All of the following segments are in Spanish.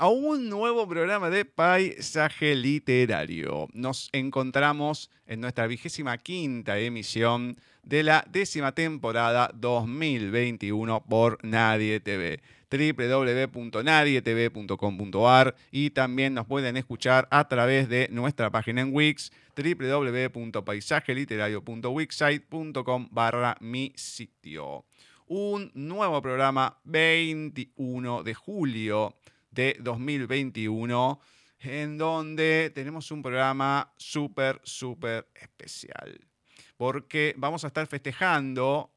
A un nuevo programa de Paisaje Literario. Nos encontramos en nuestra vigésima quinta emisión de la décima temporada 2021 por Nadie TV www.nadietv.com.ar y también nos pueden escuchar a través de nuestra página en Wix www.paisajeliterario.wixsite.com barra mi sitio. Un nuevo programa 21 de julio de 2021, en donde tenemos un programa súper, súper especial. Porque vamos a estar festejando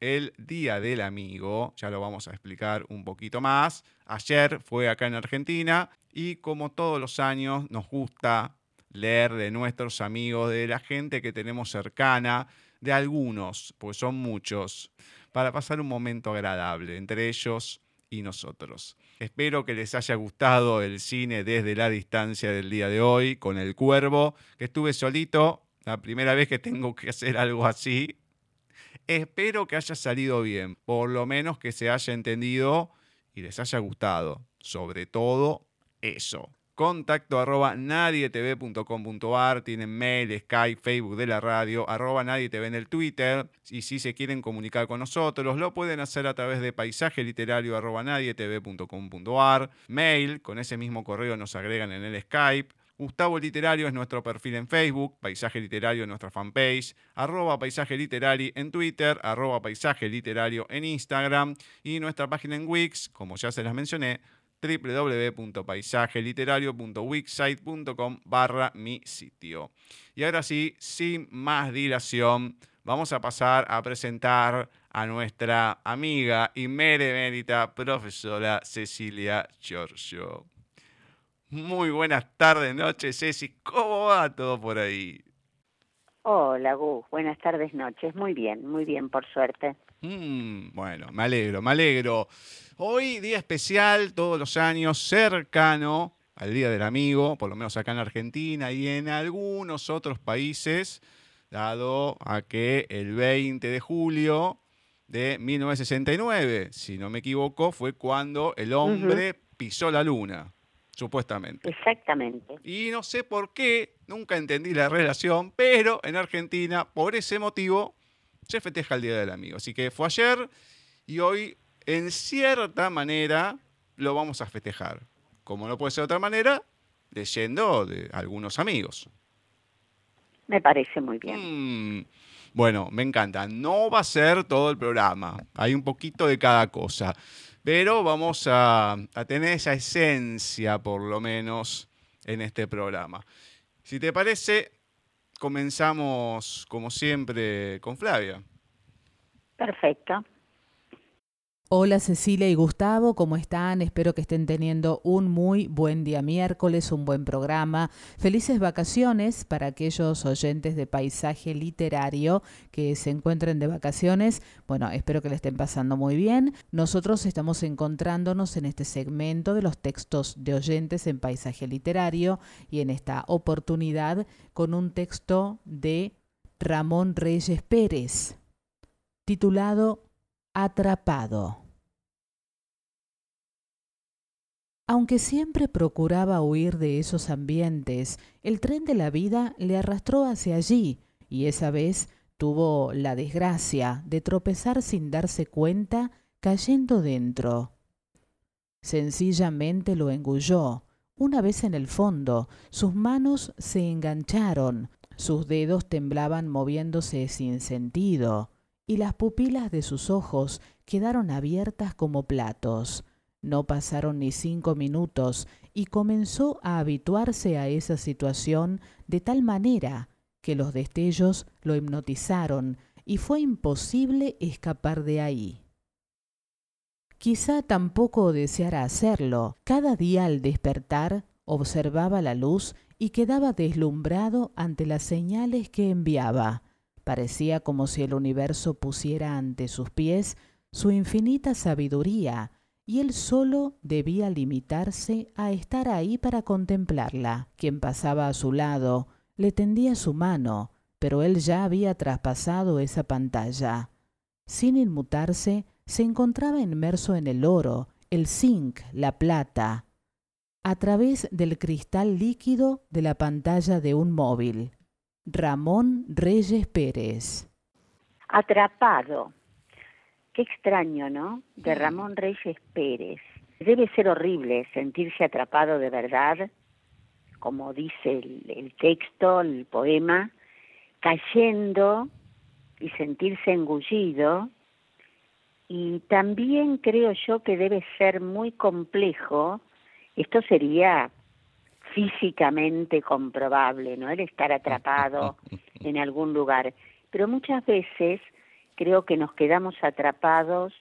el Día del Amigo, ya lo vamos a explicar un poquito más. Ayer fue acá en Argentina y como todos los años nos gusta leer de nuestros amigos, de la gente que tenemos cercana, de algunos, pues son muchos, para pasar un momento agradable entre ellos y nosotros. Espero que les haya gustado el cine desde la distancia del día de hoy con El Cuervo, que estuve solito, la primera vez que tengo que hacer algo así. Espero que haya salido bien, por lo menos que se haya entendido y les haya gustado. Sobre todo eso contacto arroba nadietv.com.ar, tienen mail, Skype, Facebook de la radio, arroba nadietv en el Twitter, y si se quieren comunicar con nosotros, lo pueden hacer a través de paisaje literario arroba nadietv.com.ar, mail, con ese mismo correo nos agregan en el Skype, Gustavo Literario es nuestro perfil en Facebook, Paisaje Literario en nuestra fanpage, arroba Paisaje Literario en Twitter, arroba Paisaje Literario en Instagram y nuestra página en Wix, como ya se las mencioné, www.paisajeliterario.wixsite.com barra mi sitio. Y ahora sí, sin más dilación, vamos a pasar a presentar a nuestra amiga y meremérita profesora Cecilia Giorgio. Muy buenas tardes, noches, Ceci. ¿Cómo va todo por ahí? Hola, Gus. Buenas tardes, noches. Muy bien, muy bien, por suerte. Mm, bueno, me alegro, me alegro. Hoy día especial, todos los años, cercano al Día del Amigo, por lo menos acá en Argentina y en algunos otros países, dado a que el 20 de julio de 1969, si no me equivoco, fue cuando el hombre pisó la luna, supuestamente. Exactamente. Y no sé por qué, nunca entendí la relación, pero en Argentina, por ese motivo, se festeja el Día del Amigo. Así que fue ayer y hoy, en cierta manera, lo vamos a festejar. Como no puede ser de otra manera, leyendo de algunos amigos. Me parece muy bien. Mm, bueno, me encanta. No va a ser todo el programa. Hay un poquito de cada cosa. Pero vamos a, a tener esa esencia, por lo menos, en este programa. Si te parece, comenzamos, como siempre, con Flavia. Perfecto. Hola Cecilia y Gustavo, ¿cómo están? Espero que estén teniendo un muy buen día miércoles, un buen programa. Felices vacaciones para aquellos oyentes de paisaje literario que se encuentren de vacaciones. Bueno, espero que le estén pasando muy bien. Nosotros estamos encontrándonos en este segmento de los textos de oyentes en paisaje literario y en esta oportunidad con un texto de Ramón Reyes Pérez, titulado Atrapado. Aunque siempre procuraba huir de esos ambientes, el tren de la vida le arrastró hacia allí, y esa vez tuvo la desgracia de tropezar sin darse cuenta, cayendo dentro. Sencillamente lo engulló. Una vez en el fondo, sus manos se engancharon, sus dedos temblaban moviéndose sin sentido y las pupilas de sus ojos quedaron abiertas como platos. No pasaron ni cinco minutos y comenzó a habituarse a esa situación de tal manera que los destellos lo hipnotizaron y fue imposible escapar de ahí. Quizá tampoco deseara hacerlo. Cada día al despertar observaba la luz y quedaba deslumbrado ante las señales que enviaba Parecía como si el universo pusiera ante sus pies su infinita sabiduría, y él solo debía limitarse a estar ahí para contemplarla. Quien pasaba a su lado le tendía su mano, pero él ya había traspasado esa pantalla. Sin inmutarse, se encontraba inmerso en el oro, el zinc, la plata, a través del cristal líquido de la pantalla de un móvil. Ramón Reyes Pérez. Atrapado. Qué extraño, ¿no? De Ramón Reyes Pérez. Debe ser horrible sentirse atrapado de verdad, como dice el, texto, el poema, cayendo y sentirse engullido. Y también creo yo que debe ser muy complejo, esto sería físicamente comprobable, ¿no? El estar atrapado en algún lugar. Pero muchas veces creo que nos quedamos atrapados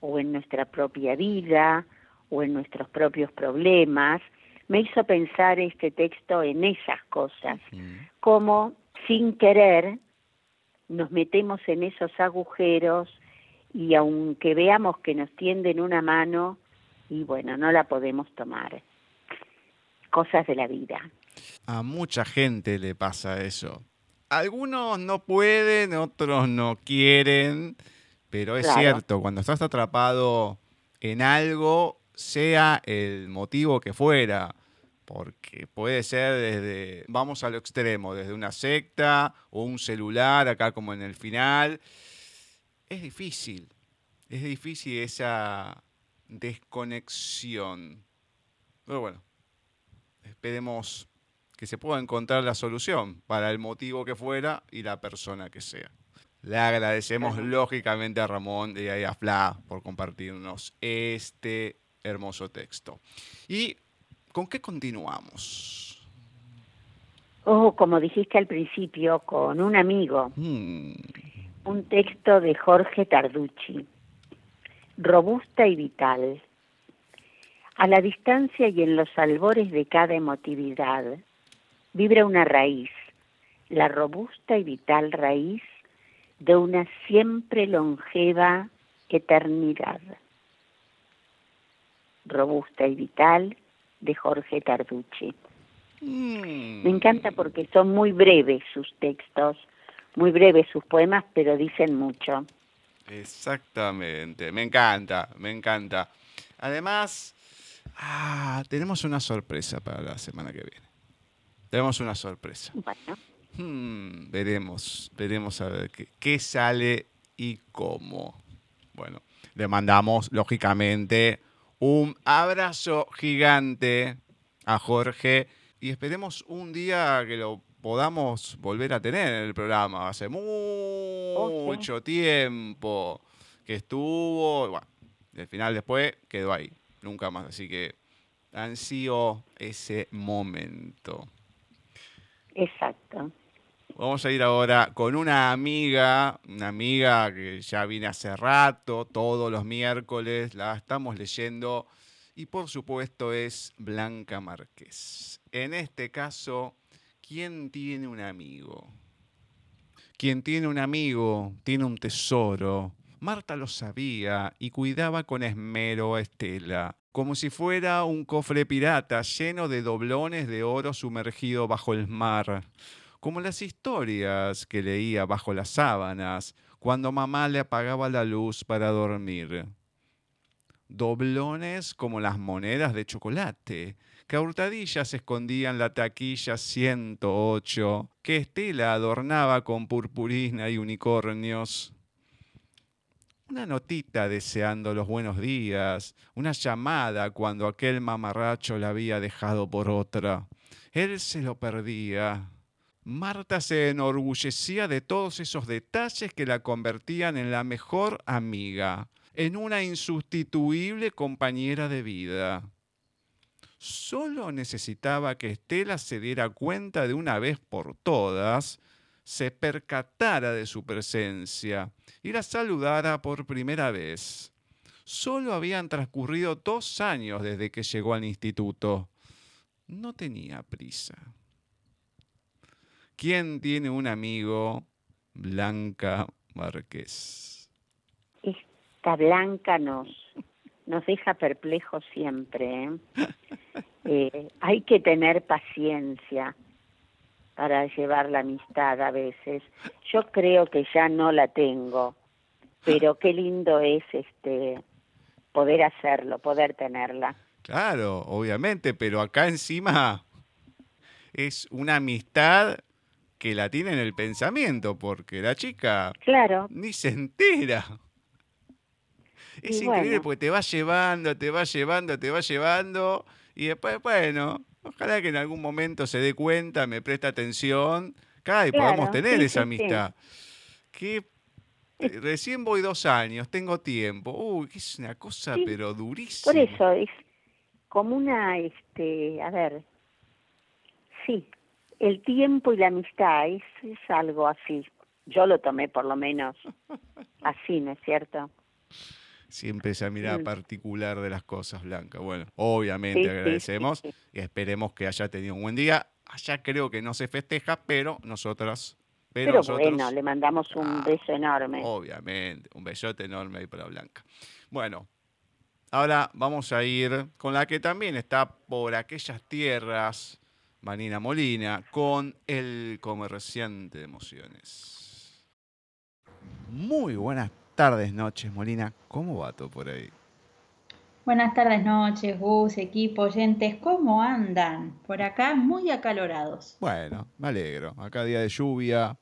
o en nuestra propia vida o en nuestros propios problemas. Me hizo pensar este texto en esas cosas, como sin querer nos metemos en esos agujeros y aunque veamos que nos tienden una mano, y bueno, no la podemos tomar cosas de la vida. A mucha gente le pasa eso. Algunos no pueden, otros no quieren, pero es cierto, cuando estás atrapado en algo, sea el motivo que fuera, porque puede ser desde, vamos a lo extremo, desde una secta o un celular, acá como en el final, es difícil, es difícil esa desconexión. Pero bueno, esperemos que se pueda encontrar la solución para el motivo que fuera y la persona que sea. Le agradecemos lógicamente a Ramón y a Fla por compartirnos este hermoso texto. ¿Y con qué continuamos? Oh, como dijiste al principio, con un amigo. Hmm. Un texto de Jorge Tarducci. Robusta y vital. A la distancia y en los albores de cada emotividad vibra una raíz, la robusta y vital raíz de una siempre longeva eternidad. Robusta y vital de Jorge Tarducci. Mm. Me encanta porque son muy breves sus textos, muy breves sus poemas, pero dicen mucho. Exactamente, me encanta, me encanta. Además, ah, tenemos una sorpresa para la semana que viene. Tenemos una sorpresa. Bueno, Hmm, veremos, veremos a ver qué, qué sale y cómo. Bueno, le mandamos, lógicamente, un abrazo gigante a Jorge y esperemos un día que lo podamos volver a tener en el programa. Hace mucho tiempo que estuvo, bueno, al final después quedó ahí, nunca más. Así que ansío ese momento. Exacto. Vamos a ir ahora con una amiga, una amiga que ya viene hace rato, todos los miércoles, la estamos leyendo y por supuesto es Blanca Márquez. En este caso, ¿quién tiene un amigo? Quien tiene un amigo tiene un tesoro. Marta lo sabía y cuidaba con esmero a Estela, como si fuera un cofre pirata lleno de doblones de oro sumergido bajo el mar como las historias que leía bajo las sábanas cuando mamá le apagaba la luz para dormir. Doblones como las monedas de chocolate, que a hurtadillas se escondía en la taquilla 108, que Estela adornaba con purpurina y unicornios. Una notita deseando los buenos días, una llamada cuando aquel mamarracho la había dejado por otra. Él se lo perdía. Marta se enorgullecía de todos esos detalles que la convertían en la mejor amiga, en una insustituible compañera de vida. Solo necesitaba que Estela se diera cuenta de una vez por todas, se percatara de su presencia y la saludara por primera vez. Solo habían transcurrido dos años desde que llegó al instituto. No tenía prisa. ¿Quién tiene un amigo? Blanca Márquez. Esta Blanca nos, nos deja perplejos siempre. ¿eh? Eh, hay que tener paciencia para llevar la amistad a veces. Yo creo que ya no la tengo, pero qué lindo es este poder hacerlo, poder tenerla. Claro, obviamente, pero acá encima es una amistad que la tiene en el pensamiento, porque la chica Claro, ni se entera. Es Y increíble bueno. porque te va llevando, te va llevando, te va llevando, y después, bueno, ojalá que en algún momento se dé cuenta, me presta atención, y Claro, podamos tener sí, esa sí, sí. amistad. Que eh, recién voy dos años, tengo tiempo. Uy, que es una cosa, pero durísima. por eso es como una, este, a ver, sí, el tiempo y la amistad es, es algo así. Yo lo tomé por lo menos así, ¿no es cierto? Siempre esa mirada Mm. particular de las cosas, Blanca. Bueno, obviamente Sí, sí, sí, agradecemos sí. Esperemos que haya tenido un buen día. Allá creo que no se festeja, pero nosotras, pero, Pero nosotros, bueno, le mandamos un Ah, beso enorme. obviamente, un besote enorme ahí para Blanca. Bueno, ahora vamos a ir con la que también está por aquellas tierras, Manina Molina, con el comerciante de emociones. Muy buenas tardes, noches, Molina. ¿Cómo va todo por ahí? Buenas tardes, noches, Gus, equipo, oyentes, ¿cómo andan? Por acá muy acalorados. Bueno, me alegro. Acá día de lluvia,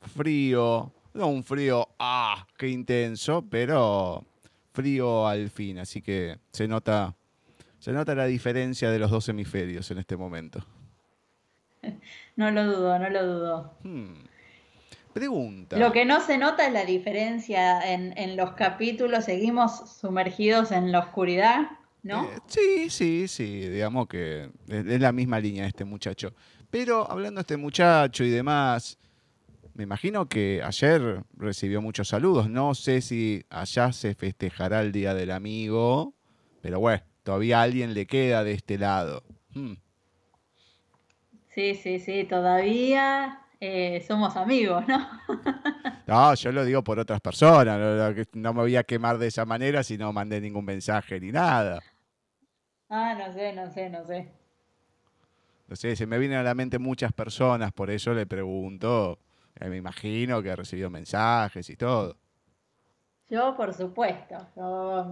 frío, no un frío, ah, qué intenso, pero frío al fin, así que se nota, se nota la diferencia de los dos hemisferios en este momento. No lo dudo, no lo dudo. Hmm. Pregunta. Lo que no se nota es la diferencia en, en los capítulos, seguimos sumergidos en la oscuridad, ¿no? Eh, sí, sí, sí, digamos que es, es la misma línea este muchacho. Pero hablando de este muchacho y demás, me imagino que ayer recibió muchos saludos. No sé si allá se festejará el Día del Amigo, pero bueno, todavía alguien le queda de este lado. Hmm. Sí, sí, sí, todavía eh, somos amigos, ¿no? no, yo lo digo por otras personas, no, me voy a quemar de esa manera si no mandé ningún mensaje ni nada. Ah, no sé, no sé, no sé. No sé, se me vienen a la mente muchas personas, por eso le pregunto. Eh, me imagino que ha recibido mensajes y todo. Yo, por supuesto.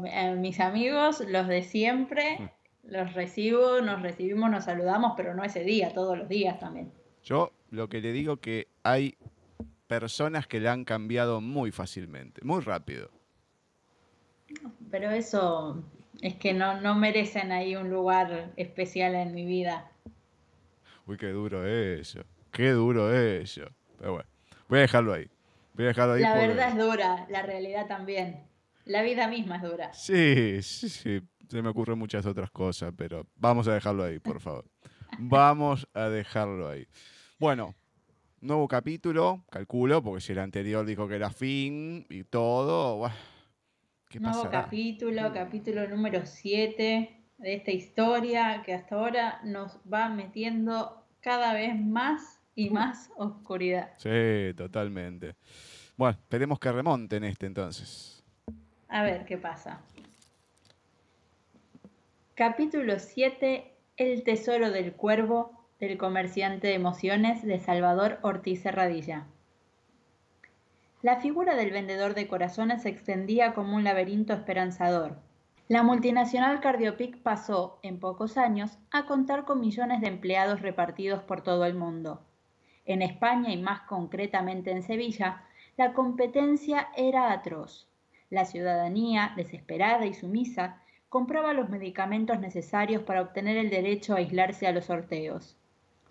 Eh, mis amigos, los de siempre, mm. los recibo, nos recibimos, nos saludamos, pero no ese día, todos los días también. Yo lo que le digo que hay personas que le han cambiado muy fácilmente, muy rápido. Pero eso es que no, no merecen ahí un lugar especial en mi vida. Uy, qué duro eso. Qué duro eso. Pero bueno, voy a dejarlo ahí. Voy a dejarlo ahí. La verdad es dura, la realidad también. La vida misma es dura. Sí, sí, sí. Se me ocurren muchas otras cosas, pero vamos a dejarlo ahí, por favor. vamos a dejarlo ahí. Bueno, nuevo capítulo, calculo, porque si el anterior dijo que era fin y todo. ¿qué nuevo capítulo, capítulo número 7 de esta historia que hasta ahora nos va metiendo cada vez más y más oscuridad. Sí, totalmente. Bueno, esperemos que remonten este entonces. A ver qué pasa. Capítulo 7, El tesoro del cuervo del comerciante de emociones de Salvador Ortiz Serradilla. La figura del vendedor de corazones se extendía como un laberinto esperanzador, la multinacional Cardiopic pasó, en pocos años, a contar con millones de empleados repartidos por todo el mundo. En España y más concretamente en Sevilla, la competencia era atroz. La ciudadanía, desesperada y sumisa, compraba los medicamentos necesarios para obtener el derecho a aislarse a los sorteos.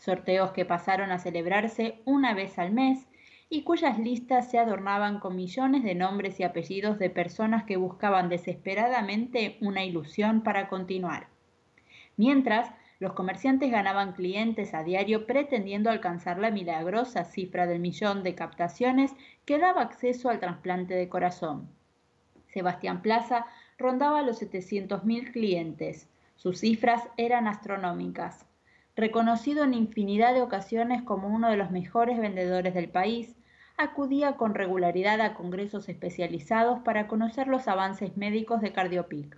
Sorteos que pasaron a celebrarse una vez al mes y cuyas listas se adornaban con millones de nombres y apellidos de personas que buscaban desesperadamente una ilusión para continuar. Mientras, los comerciantes ganaban clientes a diario pretendiendo alcanzar la milagrosa cifra del millón de captaciones que daba acceso al trasplante de corazón. Sebastián Plaza rondaba los 700.000 clientes. Sus cifras eran astronómicas reconocido en infinidad de ocasiones como uno de los mejores vendedores del país, acudía con regularidad a congresos especializados para conocer los avances médicos de Cardiopic.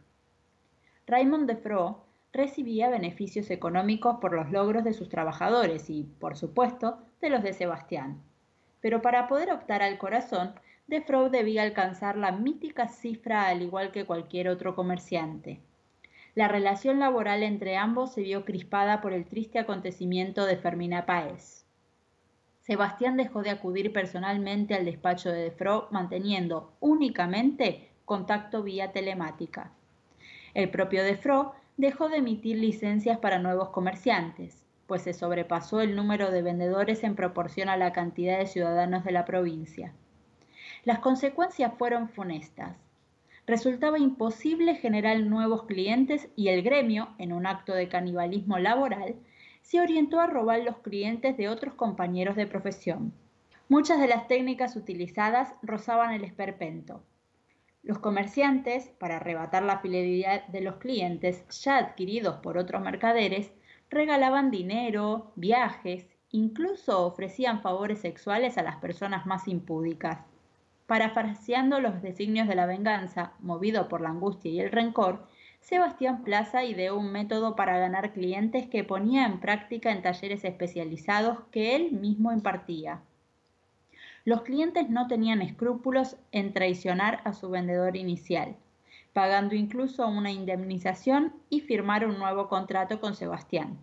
Raymond Defro recibía beneficios económicos por los logros de sus trabajadores y, por supuesto, de los de Sebastián. Pero para poder optar al corazón, Defro debía alcanzar la mítica cifra al igual que cualquier otro comerciante. La relación laboral entre ambos se vio crispada por el triste acontecimiento de Fermina Páez. Sebastián dejó de acudir personalmente al despacho de Defro, manteniendo únicamente contacto vía telemática. El propio Defro dejó de emitir licencias para nuevos comerciantes, pues se sobrepasó el número de vendedores en proporción a la cantidad de ciudadanos de la provincia. Las consecuencias fueron funestas resultaba imposible generar nuevos clientes y el gremio, en un acto de canibalismo laboral, se orientó a robar los clientes de otros compañeros de profesión. Muchas de las técnicas utilizadas rozaban el esperpento. Los comerciantes, para arrebatar la fidelidad de los clientes ya adquiridos por otros mercaderes, regalaban dinero, viajes, incluso ofrecían favores sexuales a las personas más impúdicas. Parafraseando los designios de la venganza, movido por la angustia y el rencor, Sebastián Plaza ideó un método para ganar clientes que ponía en práctica en talleres especializados que él mismo impartía. Los clientes no tenían escrúpulos en traicionar a su vendedor inicial, pagando incluso una indemnización y firmar un nuevo contrato con Sebastián.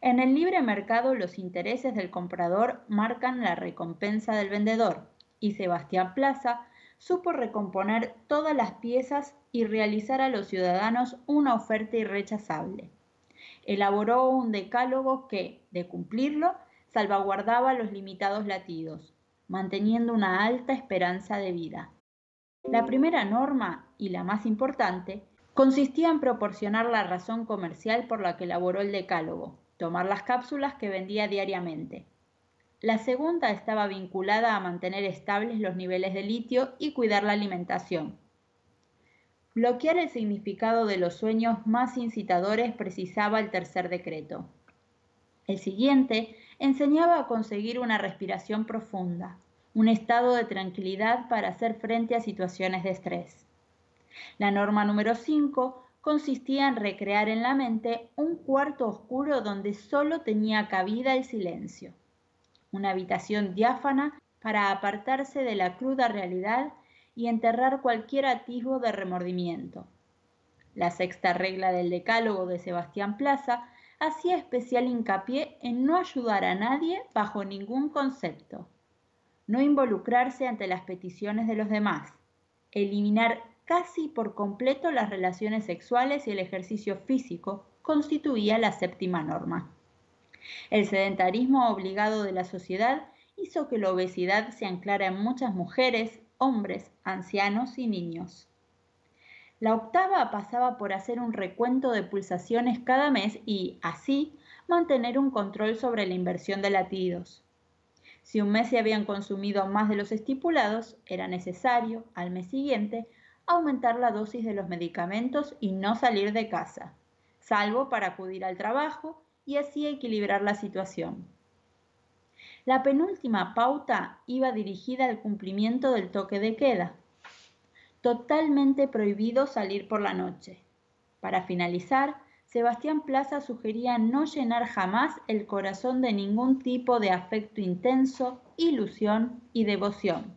En el libre mercado los intereses del comprador marcan la recompensa del vendedor, y Sebastián Plaza supo recomponer todas las piezas y realizar a los ciudadanos una oferta irrechazable. Elaboró un decálogo que, de cumplirlo, salvaguardaba los limitados latidos, manteniendo una alta esperanza de vida. La primera norma, y la más importante, consistía en proporcionar la razón comercial por la que elaboró el decálogo, tomar las cápsulas que vendía diariamente. La segunda estaba vinculada a mantener estables los niveles de litio y cuidar la alimentación. Bloquear el significado de los sueños más incitadores precisaba el tercer decreto. El siguiente enseñaba a conseguir una respiración profunda, un estado de tranquilidad para hacer frente a situaciones de estrés. La norma número 5 consistía en recrear en la mente un cuarto oscuro donde solo tenía cabida el silencio, una habitación diáfana para apartarse de la cruda realidad y enterrar cualquier atisbo de remordimiento. La sexta regla del decálogo de Sebastián Plaza hacía especial hincapié en no ayudar a nadie bajo ningún concepto, no involucrarse ante las peticiones de los demás, eliminar casi por completo las relaciones sexuales y el ejercicio físico constituía la séptima norma. El sedentarismo obligado de la sociedad hizo que la obesidad se anclara en muchas mujeres, hombres, ancianos y niños. La octava pasaba por hacer un recuento de pulsaciones cada mes y, así, mantener un control sobre la inversión de latidos. Si un mes se habían consumido más de los estipulados, era necesario, al mes siguiente, aumentar la dosis de los medicamentos y no salir de casa, salvo para acudir al trabajo y así equilibrar la situación. La penúltima pauta iba dirigida al cumplimiento del toque de queda. Totalmente prohibido salir por la noche. Para finalizar, Sebastián Plaza sugería no llenar jamás el corazón de ningún tipo de afecto intenso, ilusión y devoción.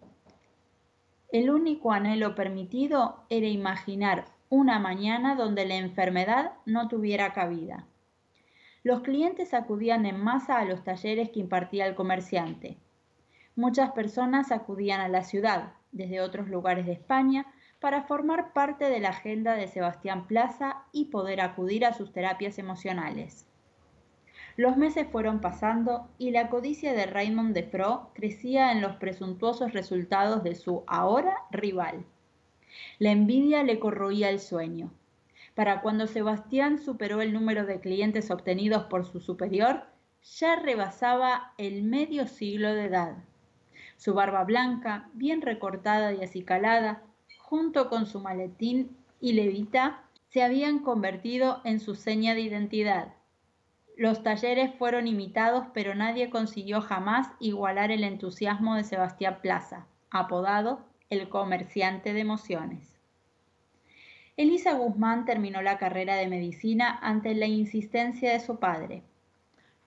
El único anhelo permitido era imaginar una mañana donde la enfermedad no tuviera cabida. Los clientes acudían en masa a los talleres que impartía el comerciante. Muchas personas acudían a la ciudad, desde otros lugares de España, para formar parte de la agenda de Sebastián Plaza y poder acudir a sus terapias emocionales. Los meses fueron pasando y la codicia de Raymond Defro crecía en los presuntuosos resultados de su ahora rival. La envidia le corroía el sueño. Para cuando Sebastián superó el número de clientes obtenidos por su superior, ya rebasaba el medio siglo de edad. Su barba blanca, bien recortada y acicalada, junto con su maletín y levita, se habían convertido en su seña de identidad. Los talleres fueron imitados, pero nadie consiguió jamás igualar el entusiasmo de Sebastián Plaza, apodado el comerciante de emociones. Elisa Guzmán terminó la carrera de medicina ante la insistencia de su padre.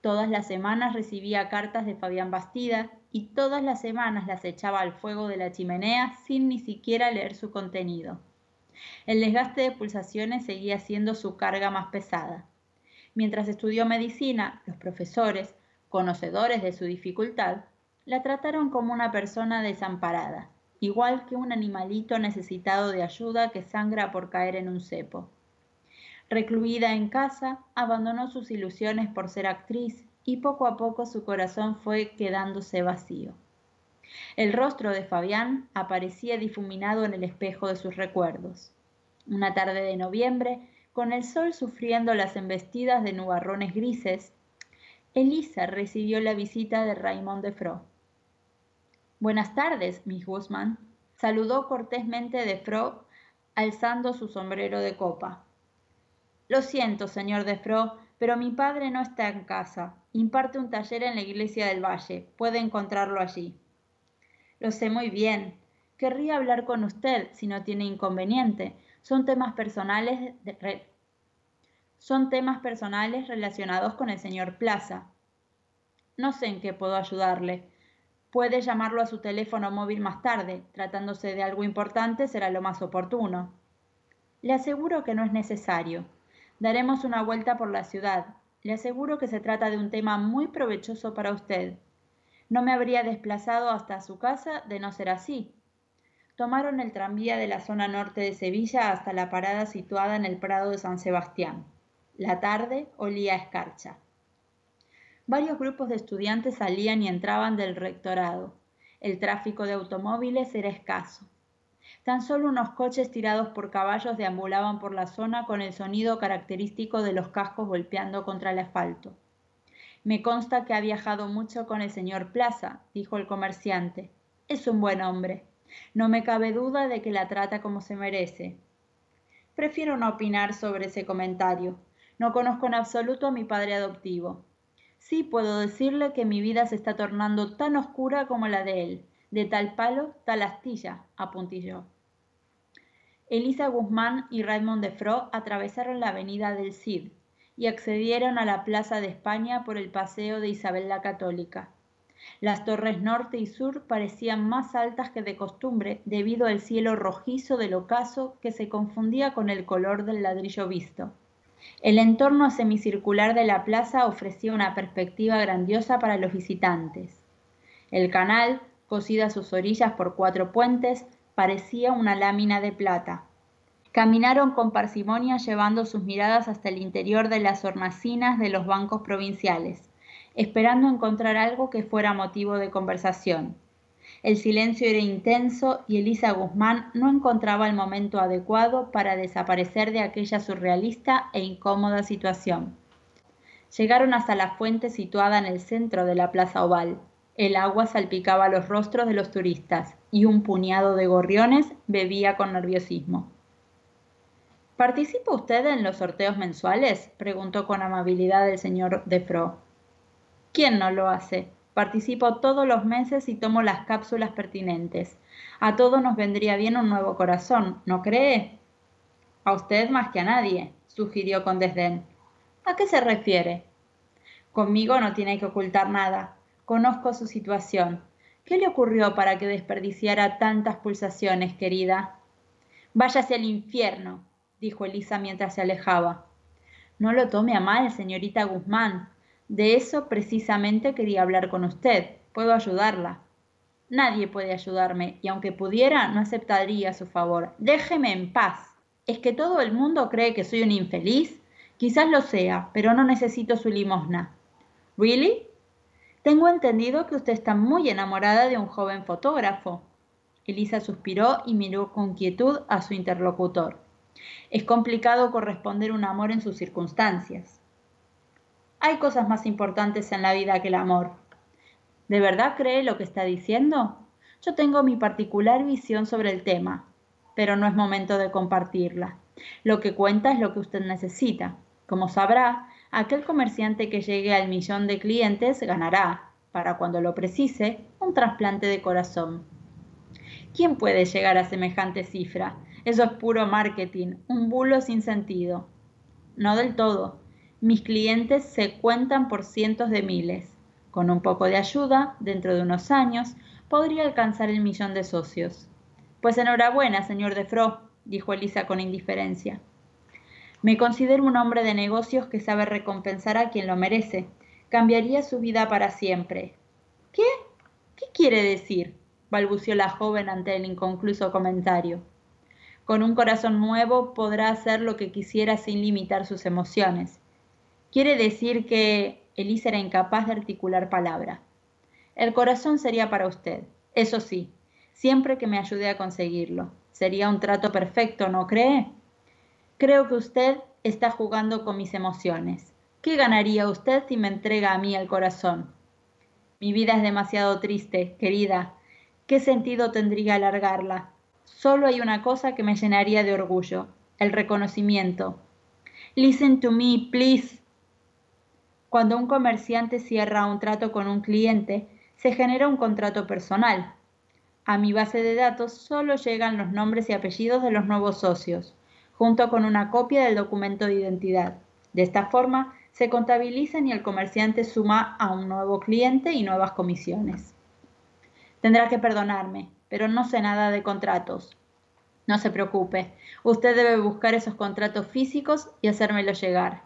Todas las semanas recibía cartas de Fabián Bastida y todas las semanas las echaba al fuego de la chimenea sin ni siquiera leer su contenido. El desgaste de pulsaciones seguía siendo su carga más pesada. Mientras estudió medicina, los profesores, conocedores de su dificultad, la trataron como una persona desamparada, igual que un animalito necesitado de ayuda que sangra por caer en un cepo. Recluida en casa, abandonó sus ilusiones por ser actriz y poco a poco su corazón fue quedándose vacío. El rostro de Fabián aparecía difuminado en el espejo de sus recuerdos. Una tarde de noviembre, con el sol sufriendo las embestidas de nubarrones grises, Elisa recibió la visita de Raymond de Fro. Buenas tardes, Miss Guzmán, saludó cortésmente de Fro, alzando su sombrero de copa. Lo siento, señor de Fro, pero mi padre no está en casa. Imparte un taller en la iglesia del Valle. Puede encontrarlo allí. Lo sé muy bien. Querría hablar con usted, si no tiene inconveniente. Son temas personales son temas personales relacionados con el señor Plaza. No sé en qué puedo ayudarle. Puede llamarlo a su teléfono móvil más tarde. Tratándose de algo importante será lo más oportuno. Le aseguro que no es necesario. Daremos una vuelta por la ciudad. Le aseguro que se trata de un tema muy provechoso para usted. No me habría desplazado hasta su casa de no ser así. Tomaron el tranvía de la zona norte de Sevilla hasta la parada situada en el Prado de San Sebastián. La tarde olía a escarcha. Varios grupos de estudiantes salían y entraban del rectorado. El tráfico de automóviles era escaso. Tan solo unos coches tirados por caballos deambulaban por la zona con el sonido característico de los cascos golpeando contra el asfalto. Me consta que ha viajado mucho con el señor Plaza, dijo el comerciante. Es un buen hombre. No me cabe duda de que la trata como se merece. Prefiero no opinar sobre ese comentario. No conozco en absoluto a mi padre adoptivo. Sí puedo decirle que mi vida se está tornando tan oscura como la de él. De tal palo, tal astilla, apuntilló. Elisa Guzmán y Raymond de Fro atravesaron la avenida del Cid y accedieron a la Plaza de España por el paseo de Isabel la Católica. Las torres norte y sur parecían más altas que de costumbre debido al cielo rojizo del ocaso que se confundía con el color del ladrillo visto. El entorno semicircular de la plaza ofrecía una perspectiva grandiosa para los visitantes. El canal, cosido a sus orillas por cuatro puentes, parecía una lámina de plata. Caminaron con parsimonia llevando sus miradas hasta el interior de las hornacinas de los bancos provinciales, esperando encontrar algo que fuera motivo de conversación. El silencio era intenso y Elisa Guzmán no encontraba el momento adecuado para desaparecer de aquella surrealista e incómoda situación. Llegaron hasta la fuente situada en el centro de la plaza oval. El agua salpicaba los rostros de los turistas y un puñado de gorriones bebía con nerviosismo. ¿Participa usted en los sorteos mensuales? preguntó con amabilidad el señor Defro. ¿Quién no lo hace? Participo todos los meses y tomo las cápsulas pertinentes. A todos nos vendría bien un nuevo corazón, ¿no cree? A usted más que a nadie, sugirió con desdén. ¿A qué se refiere? Conmigo no tiene que ocultar nada. Conozco su situación. ¿Qué le ocurrió para que desperdiciara tantas pulsaciones, querida? Váyase al infierno, dijo Elisa mientras se alejaba. No lo tome a mal, señorita Guzmán. De eso precisamente quería hablar con usted. Puedo ayudarla. Nadie puede ayudarme, y aunque pudiera, no aceptaría su favor. Déjeme en paz. ¿Es que todo el mundo cree que soy un infeliz? Quizás lo sea, pero no necesito su limosna. ¿Really? Tengo entendido que usted está muy enamorada de un joven fotógrafo. Elisa suspiró y miró con quietud a su interlocutor. Es complicado corresponder un amor en sus circunstancias. Hay cosas más importantes en la vida que el amor. ¿De verdad cree lo que está diciendo? Yo tengo mi particular visión sobre el tema, pero no es momento de compartirla. Lo que cuenta es lo que usted necesita. Como sabrá, aquel comerciante que llegue al millón de clientes ganará, para cuando lo precise, un trasplante de corazón. ¿Quién puede llegar a semejante cifra? Eso es puro marketing, un bulo sin sentido. No del todo. Mis clientes se cuentan por cientos de miles. Con un poco de ayuda, dentro de unos años, podría alcanzar el millón de socios. Pues enhorabuena, señor Defro, dijo Elisa con indiferencia. Me considero un hombre de negocios que sabe recompensar a quien lo merece. Cambiaría su vida para siempre. ¿Qué? ¿Qué quiere decir? balbució la joven ante el inconcluso comentario. Con un corazón nuevo podrá hacer lo que quisiera sin limitar sus emociones. Quiere decir que Elisa era incapaz de articular palabra. El corazón sería para usted, eso sí, siempre que me ayude a conseguirlo. Sería un trato perfecto, ¿no cree? Creo que usted está jugando con mis emociones. ¿Qué ganaría usted si me entrega a mí el corazón? Mi vida es demasiado triste, querida. ¿Qué sentido tendría alargarla? Solo hay una cosa que me llenaría de orgullo, el reconocimiento. Listen to me, please. Cuando un comerciante cierra un trato con un cliente, se genera un contrato personal. A mi base de datos solo llegan los nombres y apellidos de los nuevos socios junto con una copia del documento de identidad. De esta forma, se contabilizan y el comerciante suma a un nuevo cliente y nuevas comisiones. Tendrá que perdonarme, pero no sé nada de contratos. No se preocupe, usted debe buscar esos contratos físicos y hacérmelo llegar.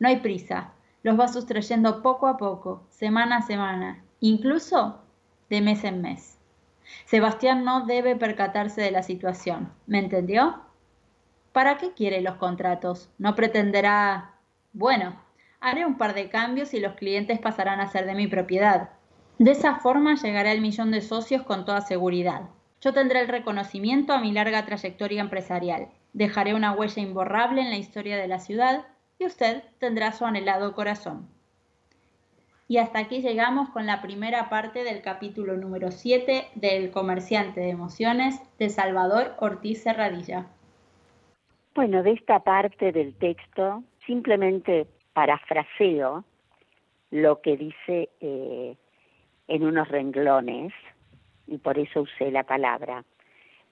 No hay prisa, los va sustrayendo poco a poco, semana a semana, incluso de mes en mes. Sebastián no debe percatarse de la situación, ¿me entendió? ¿Para qué quiere los contratos? No pretenderá... Bueno, haré un par de cambios y los clientes pasarán a ser de mi propiedad. De esa forma llegaré al millón de socios con toda seguridad. Yo tendré el reconocimiento a mi larga trayectoria empresarial. Dejaré una huella imborrable en la historia de la ciudad y usted tendrá su anhelado corazón. Y hasta aquí llegamos con la primera parte del capítulo número 7 del Comerciante de Emociones de Salvador Ortiz Serradilla. Bueno, de esta parte del texto simplemente parafraseo lo que dice eh, en unos renglones, y por eso usé la palabra,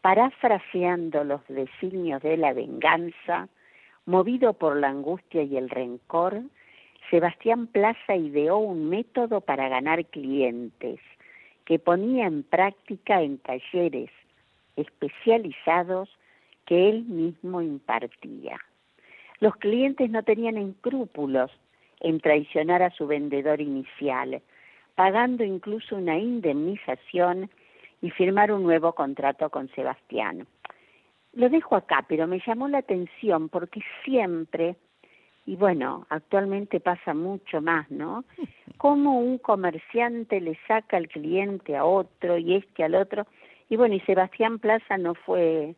parafraseando los designios de la venganza, movido por la angustia y el rencor, Sebastián Plaza ideó un método para ganar clientes que ponía en práctica en talleres especializados que él mismo impartía. Los clientes no tenían escrúpulos en traicionar a su vendedor inicial, pagando incluso una indemnización y firmar un nuevo contrato con Sebastián. Lo dejo acá, pero me llamó la atención porque siempre, y bueno, actualmente pasa mucho más, ¿no? Cómo un comerciante le saca al cliente a otro y este al otro. Y bueno, y Sebastián Plaza no fue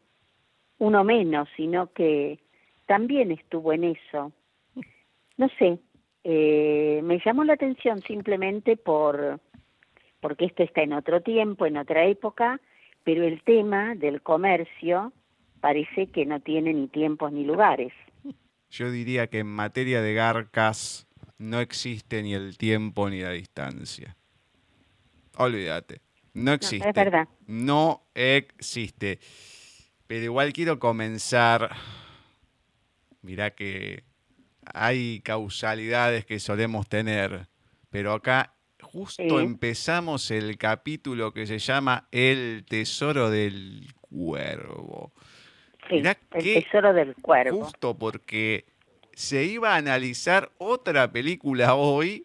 uno menos, sino que también estuvo en eso. No sé, eh, me llamó la atención simplemente por porque esto está en otro tiempo, en otra época, pero el tema del comercio parece que no tiene ni tiempos ni lugares. Yo diría que en materia de garcas no existe ni el tiempo ni la distancia. Olvídate. No existe. No, es verdad. No existe. Pero igual quiero comenzar. Mirá que hay causalidades que solemos tener, pero acá justo empezamos el capítulo que se llama El Tesoro del Cuervo. Sí, el Tesoro del Cuervo. Justo porque se iba a analizar otra película hoy,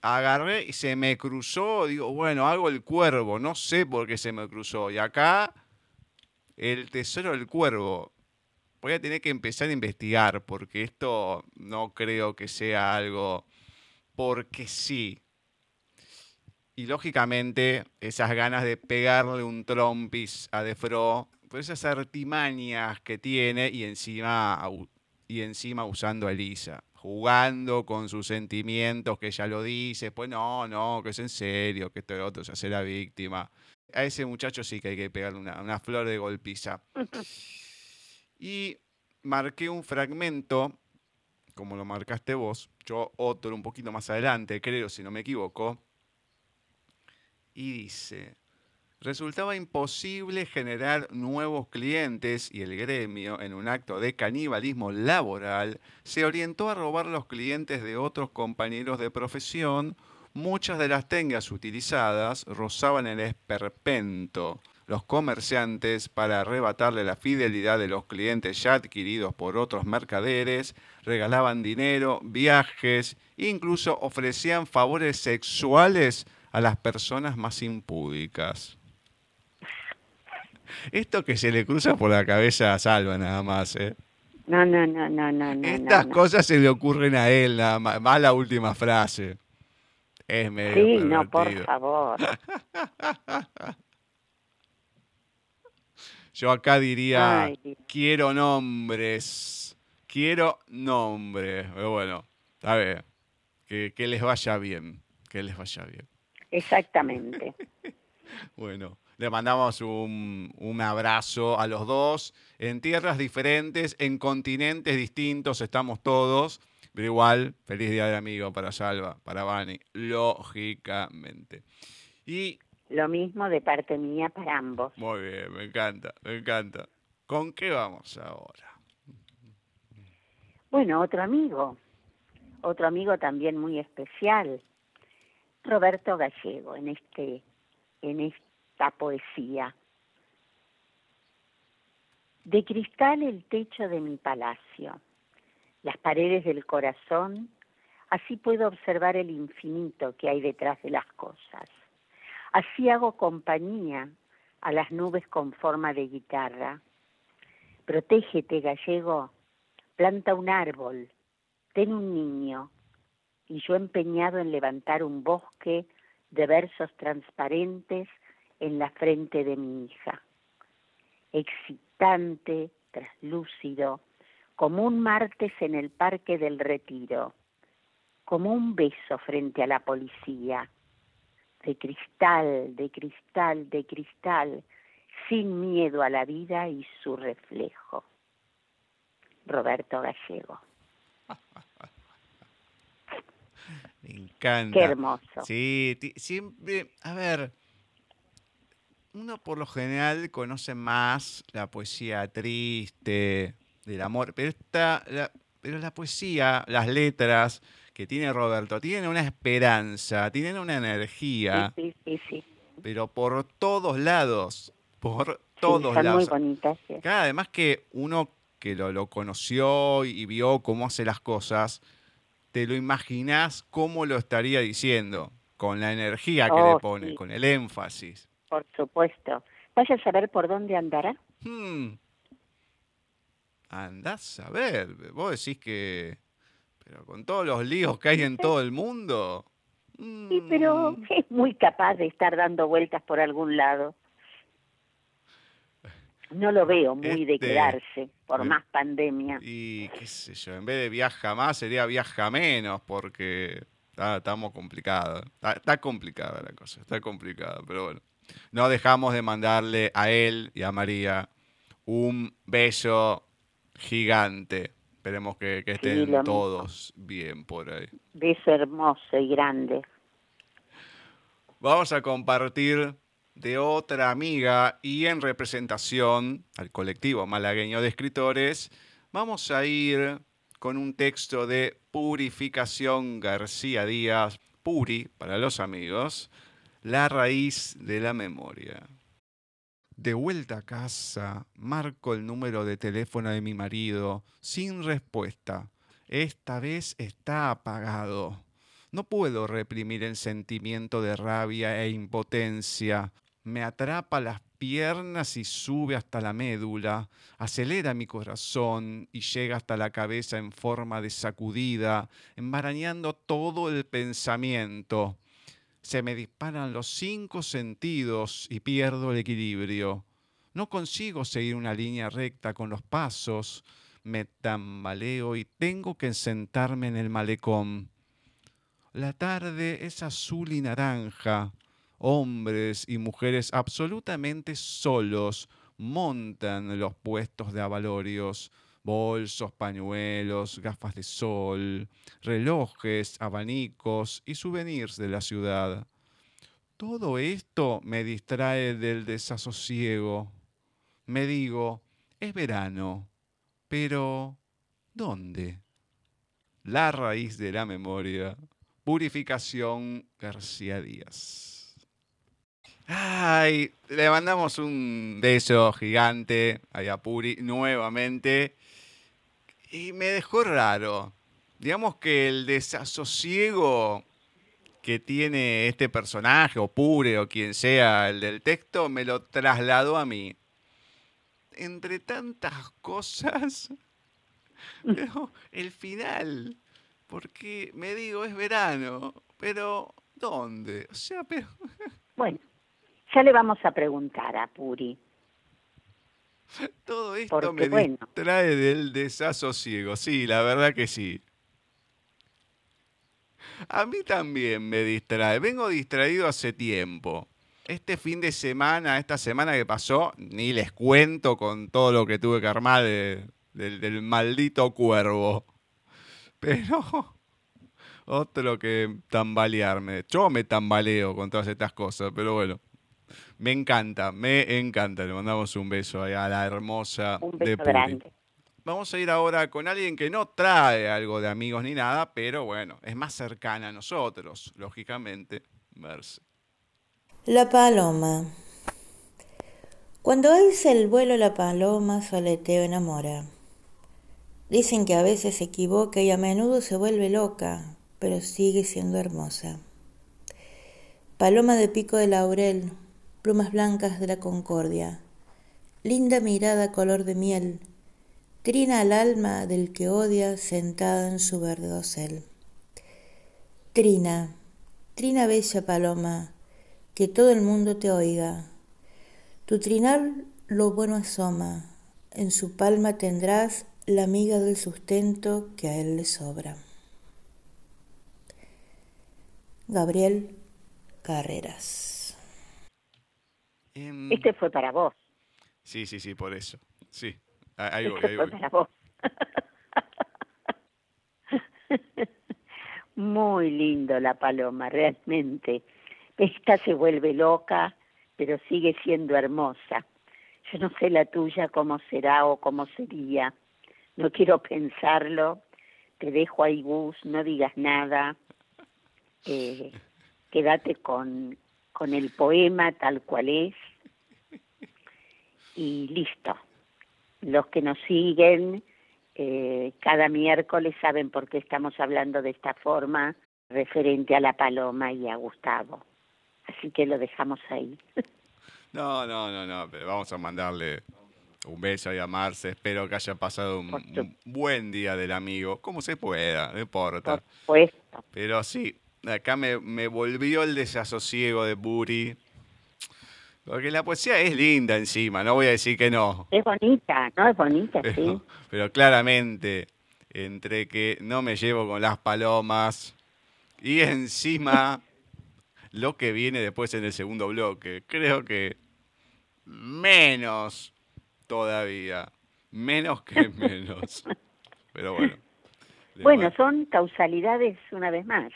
agarré y se me cruzó, digo, bueno, hago el cuervo, no sé por qué se me cruzó. Y acá, el tesoro del cuervo. Voy a tener que empezar a investigar porque esto no creo que sea algo porque sí. Y lógicamente, esas ganas de pegarle un trompis a Defro, pues esas artimañas que tiene y encima, y encima usando a Elisa, jugando con sus sentimientos, que ya lo dice, pues no, no, que es en serio, que esto y otro se hace la víctima. A ese muchacho sí que hay que pegarle una, una flor de golpiza. Y marqué un fragmento, como lo marcaste vos, yo otro un poquito más adelante, creo, si no me equivoco, y dice, resultaba imposible generar nuevos clientes y el gremio, en un acto de canibalismo laboral, se orientó a robar los clientes de otros compañeros de profesión. Muchas de las tengas utilizadas rozaban el esperpento. Los comerciantes, para arrebatarle la fidelidad de los clientes ya adquiridos por otros mercaderes, regalaban dinero, viajes, incluso ofrecían favores sexuales a las personas más impúdicas. Esto que se le cruza por la cabeza a Salva nada más, ¿eh? No, no, no, no, no. Estas cosas se le ocurren a él, nada más, más la última frase. Es medio Sí, no, por favor. Yo acá diría, quiero nombres, quiero nombres. Pero bueno, a ver, que, que les vaya bien, que les vaya bien. Exactamente. bueno, le mandamos un, un, abrazo a los dos. En tierras diferentes, en continentes distintos estamos todos. Pero igual, feliz día del amigo para Salva, para Vani, lógicamente. Y. Lo mismo de parte mía para ambos. Muy bien, me encanta, me encanta. ¿Con qué vamos ahora? Bueno, otro amigo. Otro amigo también muy especial Roberto Gallego en este en esta poesía. De cristal el techo de mi palacio, las paredes del corazón, así puedo observar el infinito que hay detrás de las cosas. Así hago compañía a las nubes con forma de guitarra. Protégete, gallego, planta un árbol, ten un niño, y yo empeñado en levantar un bosque de versos transparentes en la frente de mi hija. Excitante, traslúcido, como un martes en el Parque del Retiro, como un beso frente a la policía, de cristal, de cristal, de cristal, sin miedo a la vida y su reflejo. Roberto Gallego. Me encanta. Qué hermoso. Sí, siempre, a ver, uno por lo general conoce más la poesía triste, del amor, pero esta, la, pero la poesía, las letras que tiene Roberto, tienen una esperanza, tienen una energía, Sí, sí, sí. sí. pero por todos lados, por todos muy lados. bonitas. sí. Claro, además que uno que lo, lo conoció y vio cómo hace las cosas, te lo imaginás cómo lo estaría diciendo, con la energía que le Oh, pone, con el énfasis. Por supuesto. Vaya a saber por dónde andará. Hmm. Andás a ver, vos decís que... Pero con todos los líos que hay en todo el mundo... Sí, pero es muy capaz de estar dando vueltas por algún lado. No lo veo muy de Este, quedarse, por el- más pandemia. Y qué sé yo, en vez de viaja más sería viaja menos, porque estamos complicados. Está, está complicada la cosa, está complicada, pero bueno. No dejamos de mandarle a él y a María un beso gigante. Esperemos que, que estén todos bien por ahí. Beso hermoso y grande. Vamos a compartir de otra amiga y en representación al colectivo malagueño de escritores, vamos a ir con un texto de Purificación García Díaz, Puri para los amigos, La raíz de la memoria. De vuelta a casa, marco el número de teléfono de mi marido sin respuesta. Esta vez está apagado. No puedo reprimir el sentimiento de rabia e impotencia. Me atrapa las piernas y sube hasta la médula, acelera mi corazón y llega hasta la cabeza en forma de sacudida, embarañando todo el pensamiento. Se me disparan los cinco sentidos y pierdo el equilibrio. No consigo seguir una línea recta con los pasos. Me tambaleo y tengo que sentarme en el malecón. La tarde es azul y naranja. Hombres y mujeres absolutamente solos montan los puestos de avalorios, bolsos, pañuelos, gafas de sol, relojes, abanicos y souvenirs de la ciudad. Todo esto me distrae del desasosiego. Me digo, es verano, pero ¿dónde? La raíz de la memoria. Purificación García Díaz. Ay, le mandamos un beso gigante a Yapuri nuevamente. Y me dejó raro. Digamos que el desasosiego que tiene este personaje, o Pure, o quien sea el del texto, me lo trasladó a mí. Entre tantas cosas, pero el final, porque me digo es verano, pero ¿dónde? O sea, pero Bueno, ya le vamos a preguntar a Puri. todo esto Porque, me bueno. distrae del desasosiego. Sí, la verdad que sí. A mí también me distrae. Vengo distraído hace tiempo. Este fin de semana, esta semana que pasó, ni les cuento con todo lo que tuve que armar de- del, del maldito cuervo. Pero otro que tambalearme. Yo me tambaleo con todas estas cosas, pero bueno. Me encanta, me encanta. Le mandamos un beso ahí a la hermosa Un de beso Puri. grande. Vamos a ir ahora con alguien que no trae algo de amigos ni nada, pero bueno, es más cercana a nosotros, lógicamente. Merce. La paloma. Cuando alza el vuelo la paloma, su aleteo enamora. Dicen que a veces se equivoca y a menudo se vuelve loca, pero sigue siendo hermosa. Paloma de pico de laurel, plumas blancas de la concordia, linda mirada color de miel, trina al alma del que odia sentada en su verde dosel. Trina, trina bella paloma, que todo el mundo te oiga. Tu trinar lo bueno asoma, en su palma tendrás la miga del sustento que a él le sobra. Gabriel Carreras. Em, Este fue para vos. Sí, sí, sí, por eso. Sí, ahí voy, Este ahí fue voy. para vos. Muy lindo la paloma, realmente. Esta se vuelve loca, pero sigue siendo hermosa. Yo no sé la tuya cómo será o cómo sería. No quiero pensarlo. Te dejo ahí, Gus, no digas nada. Eh, quédate con, con el poema tal cual es. Y listo. Los que nos siguen eh, cada miércoles saben por qué estamos hablando de esta forma referente a la paloma y a Gustavo. Así que lo dejamos ahí. No, no, no, no, pero vamos a mandarle un beso y a Marce. Espero que haya pasado un, un buen día del amigo, como se pueda, no importa. Por Pero sí, acá me, me volvió el desasosiego de Buri. Porque la poesía es linda encima, no voy a decir que no. Es bonita, ¿no? Es bonita, sí. Pero claramente, entre que no me llevo con las palomas y encima lo que viene después en el segundo bloque, creo que menos todavía, menos que menos. Pero bueno. Bueno, son causalidades una vez más.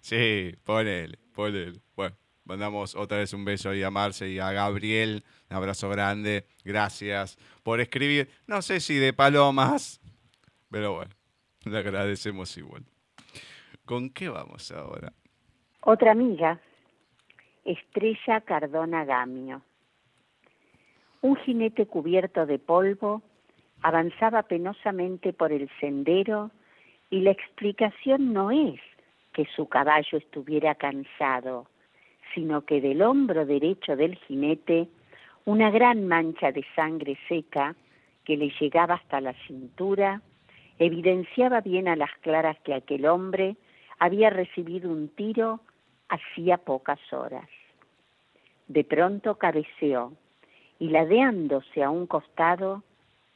Sí, ponele, ponele. Bueno. Mandamos otra vez un beso ahí a Marce y a Gabriel. Un abrazo grande. Gracias por escribir. No sé si de palomas, pero bueno, le agradecemos igual. ¿Con qué vamos ahora? Otra amiga, Estrella Cardona Gamio. Un jinete cubierto de polvo avanzaba penosamente por el sendero y la explicación no es que su caballo estuviera cansado sino que del hombro derecho del jinete una gran mancha de sangre seca que le llegaba hasta la cintura evidenciaba bien a las claras que aquel hombre había recibido un tiro hacía pocas horas. De pronto cabeceó y ladeándose a un costado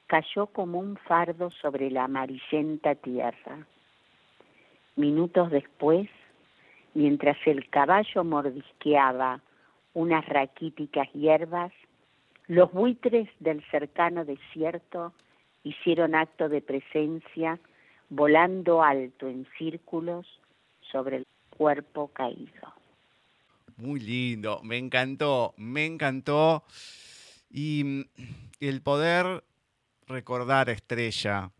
cayó como un fardo sobre la amarillenta tierra. Minutos después mientras el caballo mordisqueaba unas raquíticas hierbas, los buitres del cercano desierto hicieron acto de presencia volando alto en círculos sobre el cuerpo caído. Muy lindo, me encantó, me encantó. Y mm, el poder recordar a Estrella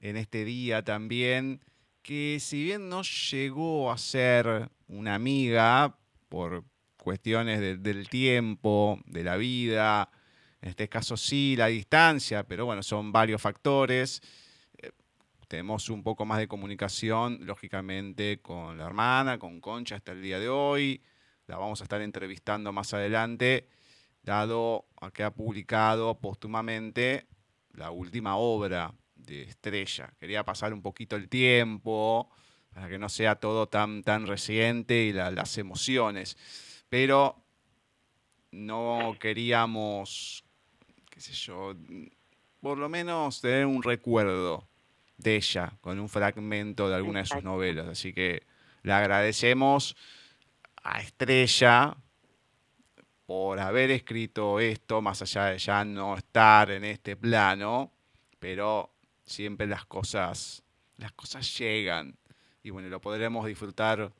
en este día también que si bien no llegó a ser una amiga por cuestiones del tiempo, de la vida, en este caso sí, la distancia, pero bueno, son varios factores. Eh, tenemos un poco más de comunicación, lógicamente, con la hermana, con Concha hasta el día de hoy. La vamos a estar entrevistando más adelante, dado a que ha publicado póstumamente la última obra de estrella. Quería pasar un poquito el tiempo para que no sea todo tan, tan reciente y las emociones. Pero no queríamos, qué sé yo, por lo menos tener un recuerdo de ella con un fragmento de alguna de sus novelas. Así que le agradecemos a Estrella por haber escrito esto, más allá de ya no estar en este plano, pero siempre las cosas, las cosas llegan. Y bueno, lo podremos disfrutar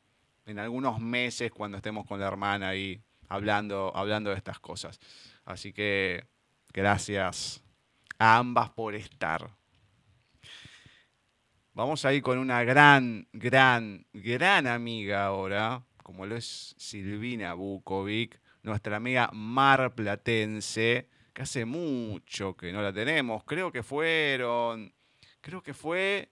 en algunos meses cuando estemos con la hermana ahí hablando, hablando de estas cosas. Así que gracias a ambas por estar. Vamos a ir con una gran, gran, gran amiga ahora, como lo es Silvina Bukovic, nuestra amiga mar platense, que hace mucho que no la tenemos. Creo que fueron creo que fue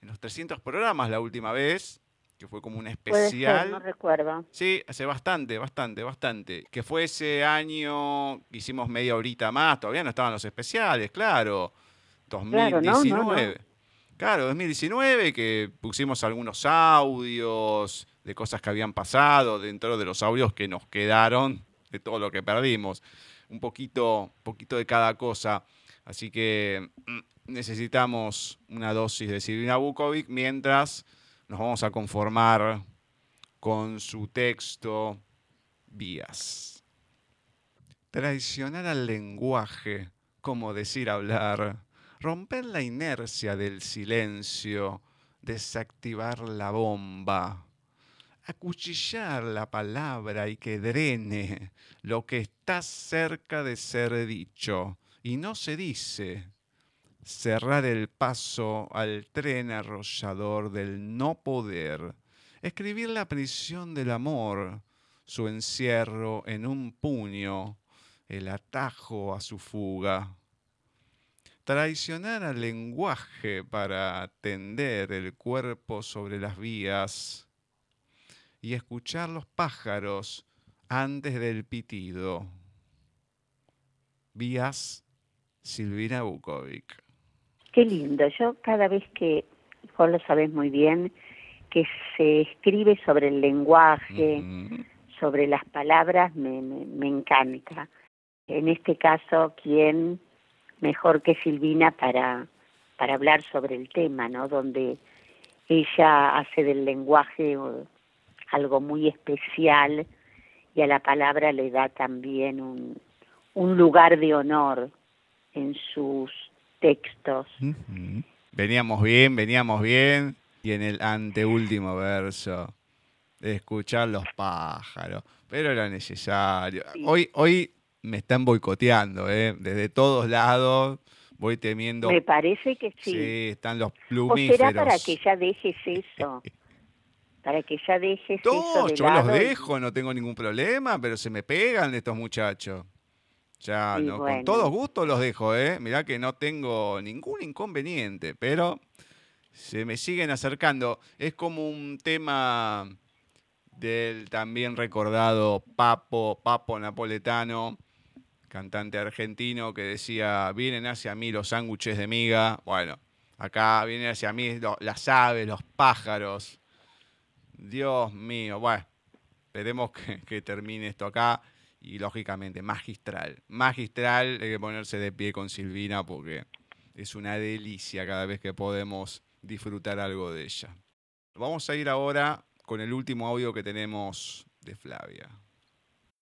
en los 300 programas la última vez, que fue como un especial. no recuerdo. Sí, hace bastante, bastante, bastante. Que fue ese año, hicimos media horita más, todavía no estaban los especiales, claro. 2019. Claro, 2019, que pusimos algunos audios de cosas que habían pasado dentro de los audios que nos quedaron de todo lo que perdimos. Un poquito, poquito de cada cosa. Así que mm, necesitamos una dosis de Silvina Bukovic mientras nos vamos a conformar con su texto Vías. Traicionar al lenguaje, como decir hablar, romper la inercia del silencio, desactivar la bomba, acuchillar la palabra y que drene lo que está cerca de ser dicho y no se dice. Cerrar el paso al tren arrollador del no poder. Escribir la prisión del amor, su encierro en un puño, el atajo a su fuga. Traicionar al lenguaje para tender el cuerpo sobre las vías y escuchar los pájaros antes del pitido. Vías Silvina Bukovic. Qué lindo. Yo cada vez que, vos lo sabés muy bien, que se escribe sobre el lenguaje, sobre las palabras, me, me, encanta. En este caso, ¿quién mejor que Silvina para, para hablar sobre el tema, ¿no? Donde ella hace del lenguaje algo muy especial y a la palabra le da también un, un lugar de honor en sus textos. Veníamos bien, veníamos bien, y en el anteúltimo verso, escuchar los pájaros, pero era necesario. Hoy, hoy me están boicoteando, ¿eh? desde todos lados. Voy temiendo. Me parece que sí. Sí, están los plumíferos. ¿O será para que ya dejes eso? para que ya dejes no, eso. yo los dejo, no tengo ningún problema, pero se me pegan estos muchachos. Ya, no, con todos gustos los dejo, ¿eh? Mirá que no tengo ningún inconveniente, pero se me siguen acercando. Es como un tema del también recordado Papo, Papo Napoletano, cantante argentino, que decía, vienen hacia mí los sándwiches de miga. Bueno, acá vienen hacia mí las aves, los pájaros. Dios mío, bueno, esperemos que termine esto acá y lógicamente magistral. Magistral, hay que ponerse de pie con Silvina porque es una delicia cada vez que podemos disfrutar algo de ella. Vamos a ir ahora con el último audio que tenemos de Flavia.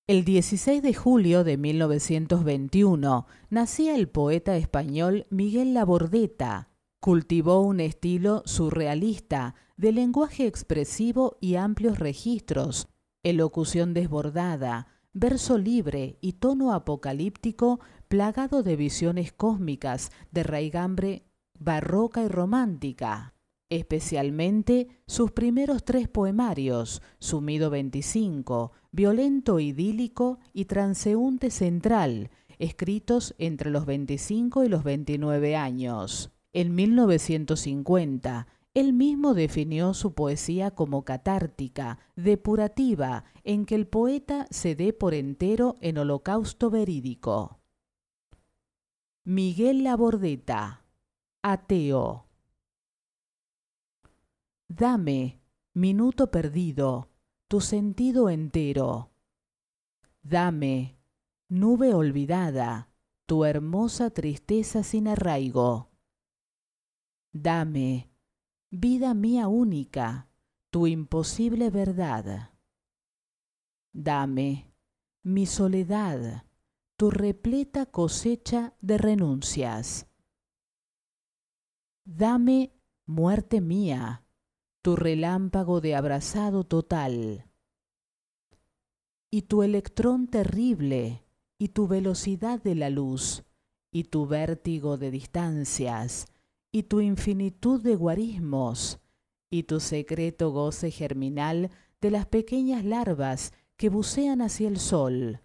El 16 de julio de 1921 nacía el poeta español Miguel Labordeta. Cultivó un estilo surrealista de lenguaje expresivo y amplios registros, elocución desbordada, verso libre y tono apocalíptico plagado de visiones cósmicas de raigambre barroca y romántica, especialmente sus primeros tres poemarios, Sumido 25, Violento idílico y Transeúnte central, escritos entre los 25 y los 29 años. En 1950, él mismo definió su poesía como catártica, depurativa, en que el poeta se dé por entero en holocausto verídico. Miguel Labordeta, ateo. Dame, minuto perdido, tu sentido entero. Dame, nube olvidada, tu hermosa tristeza sin arraigo. Dame, vida mía única, tu imposible verdad. Dame, mi soledad, tu repleta cosecha de renuncias. Dame, muerte mía, tu relámpago de abrazado total. Y tu electrón terrible, y tu velocidad de la luz, y tu vértigo de distancias, y tu infinitud de guarismos, y tu secreto goce germinal de las pequeñas larvas que bucean hacia el sol,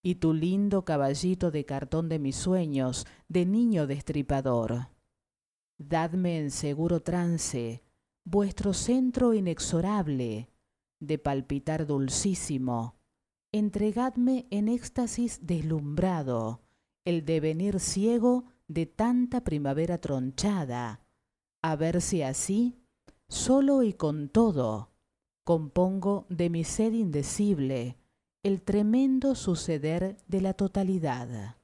y tu lindo caballito de cartón de mis sueños, de niño destripador. Dadme en seguro trance vuestro centro inexorable, de palpitar dulcísimo, entregadme en éxtasis deslumbrado, el devenir ciego de tanta primavera tronchada, a ver si así, solo y con todo, compongo de mi sed indecible el tremendo suceder de la totalidad.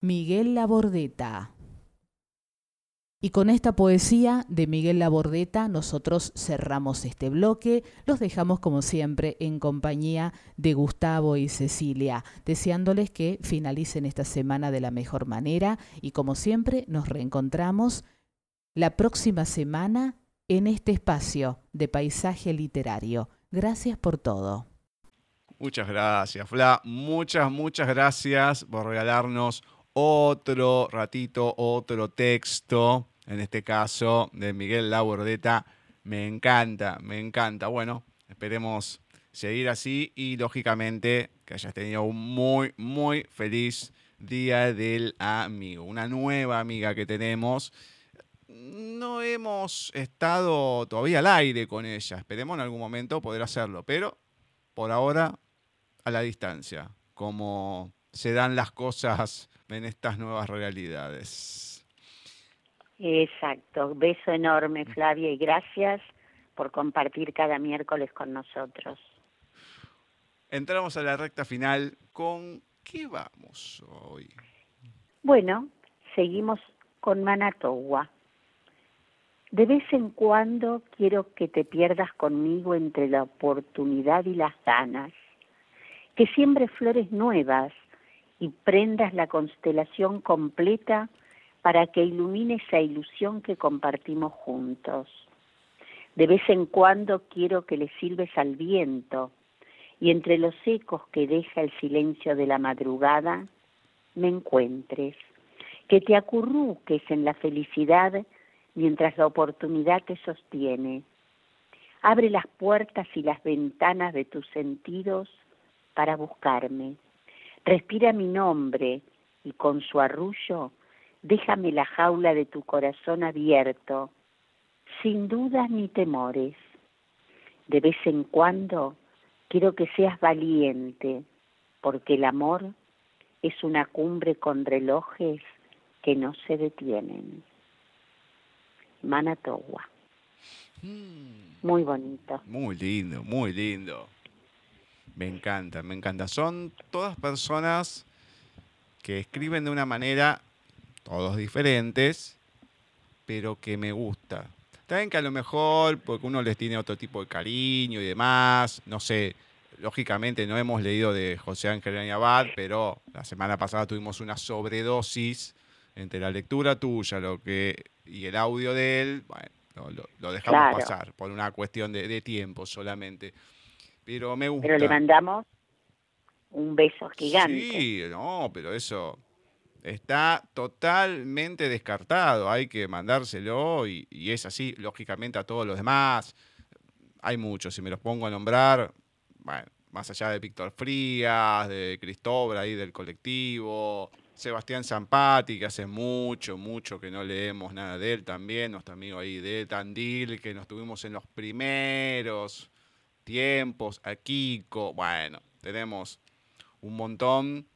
Miguel Labordeta Y con esta poesía de Miguel Labordeta nosotros cerramos este bloque. Los dejamos como siempre en compañía de Gustavo y Cecilia, deseándoles que finalicen esta semana de la mejor manera y como siempre nos reencontramos la próxima semana en este espacio de paisaje literario. Gracias por todo. Muchas gracias, Fla. Muchas, muchas gracias por regalarnos otro ratito, otro texto en este caso de Miguel Labordeta. Me encanta, me encanta. Bueno, esperemos seguir así y lógicamente que hayas tenido un muy, muy feliz día del amigo. Una nueva amiga que tenemos. No hemos estado todavía al aire con ella. Esperemos en algún momento poder hacerlo, pero por ahora a la distancia, como se dan las cosas en estas nuevas realidades. Exacto. Beso enorme, Flavia, y gracias por compartir cada miércoles con nosotros. Entramos a la recta final. ¿Con qué vamos hoy? Bueno, seguimos con Manatowa. De vez en cuando quiero que te pierdas conmigo entre la oportunidad y las ganas, que siembres flores nuevas y prendas la constelación completa para que ilumine esa ilusión que compartimos juntos. De vez en cuando quiero que le sirves al viento y entre los ecos que deja el silencio de la madrugada, me encuentres, que te acurruques en la felicidad mientras la oportunidad te sostiene. Abre las puertas y las ventanas de tus sentidos para buscarme. Respira mi nombre y con su arrullo déjame la jaula de tu corazón abierto, sin dudas ni temores. De vez en cuando quiero que seas valiente, porque el amor es una cumbre con relojes que no se detienen. Manatowa. Mm. Muy bonito. Muy lindo, muy lindo. Me encanta, me encanta. Son todas personas que escriben de una manera todos diferentes, pero que me gusta. También que a lo mejor, porque uno les tiene otro tipo de cariño y demás, no sé, lógicamente no hemos leído de José Ángel Abad, pero la semana pasada tuvimos una sobredosis entre la lectura tuya lo que, y el audio de él, bueno, lo, dejamos pasar por una cuestión de, de, tiempo solamente. Pero me gusta. Pero le mandamos un beso gigante. Sí, no, pero eso está totalmente descartado. Hay que mandárselo y, es así, lógicamente, a todos los demás. Hay muchos, si me los pongo a nombrar, bueno, más allá de Víctor Frías, de Cristóbal ahí del colectivo, Sebastián Zampati, que hace mucho, mucho que no leemos nada de él también, nuestro amigo ahí de Tandil, que nos tuvimos en los primeros tiempos, a Kiko, bueno, tenemos un montón